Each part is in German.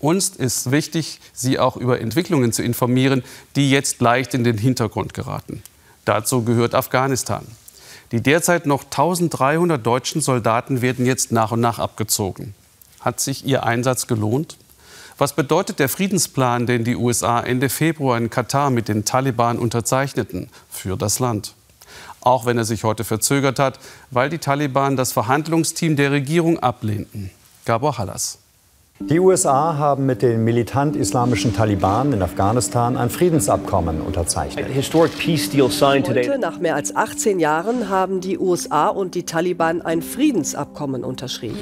Uns ist wichtig, Sie auch über Entwicklungen zu informieren, die jetzt leicht in den Hintergrund geraten. Dazu gehört Afghanistan. Die derzeit noch 1300 deutschen Soldaten werden jetzt nach und nach abgezogen. Hat sich Ihr Einsatz gelohnt? Was bedeutet der Friedensplan, den die USA Ende Februar in Katar mit den Taliban unterzeichneten, für das Land? Auch wenn er sich heute verzögert hat, weil die Taliban das Verhandlungsteam der Regierung ablehnten. Gabor Hallas. Die USA haben mit den militant-islamischen Taliban in Afghanistan ein Friedensabkommen unterzeichnet. Heute, nach mehr als 18 Jahren, haben die USA und die Taliban ein Friedensabkommen unterschrieben.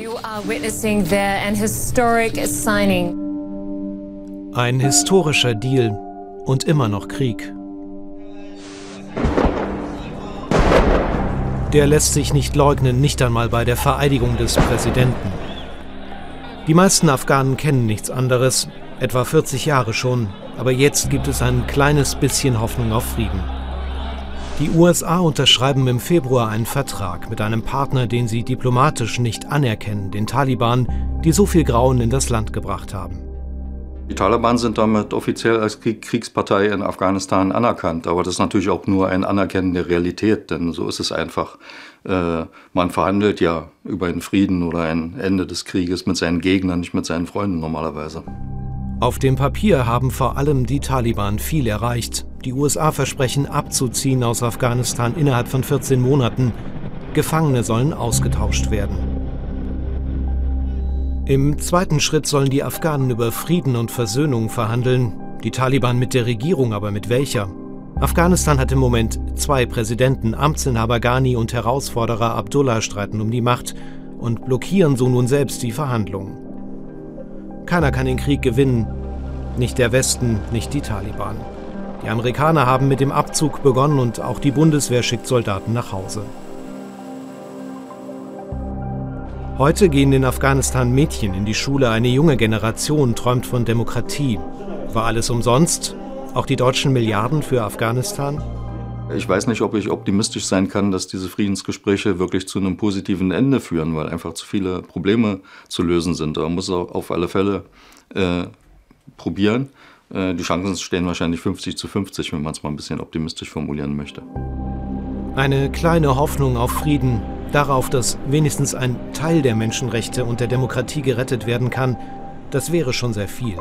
Ein historischer Deal und immer noch Krieg. Der lässt sich nicht leugnen, nicht einmal bei der Vereidigung des Präsidenten. Die meisten Afghanen kennen nichts anderes, etwa 40 Jahre schon, aber jetzt gibt es ein kleines bisschen Hoffnung auf Frieden. Die USA unterschreiben im Februar einen Vertrag mit einem Partner, den sie diplomatisch nicht anerkennen, den Taliban, die so viel Grauen in das Land gebracht haben. Die Taliban sind damit offiziell als Kriegspartei in Afghanistan anerkannt, aber das ist natürlich auch nur ein Anerkennen der Realität, denn so ist es einfach. Äh, man verhandelt ja über einen Frieden oder ein Ende des Krieges mit seinen Gegnern, nicht mit seinen Freunden normalerweise. Auf dem Papier haben vor allem die Taliban viel erreicht. Die USA versprechen abzuziehen aus Afghanistan innerhalb von 14 Monaten. Gefangene sollen ausgetauscht werden. Im zweiten Schritt sollen die Afghanen über Frieden und Versöhnung verhandeln, die Taliban mit der Regierung, aber mit welcher? Afghanistan hat im Moment zwei Präsidenten, Amtsinhaber Ghani und Herausforderer Abdullah streiten um die Macht und blockieren so nun selbst die Verhandlungen. Keiner kann den Krieg gewinnen, nicht der Westen, nicht die Taliban. Die Amerikaner haben mit dem Abzug begonnen und auch die Bundeswehr schickt Soldaten nach Hause. Heute gehen in Afghanistan Mädchen in die Schule. Eine junge Generation träumt von Demokratie. War alles umsonst? Auch die deutschen Milliarden für Afghanistan? Ich weiß nicht, ob ich optimistisch sein kann, dass diese Friedensgespräche wirklich zu einem positiven Ende führen, weil einfach zu viele Probleme zu lösen sind. Man muss auch auf alle Fälle äh, probieren. Äh, die Chancen stehen wahrscheinlich 50 zu 50, wenn man es mal ein bisschen optimistisch formulieren möchte. Eine kleine Hoffnung auf Frieden Darauf, dass wenigstens ein Teil der Menschenrechte und der Demokratie gerettet werden kann, das wäre schon sehr viel.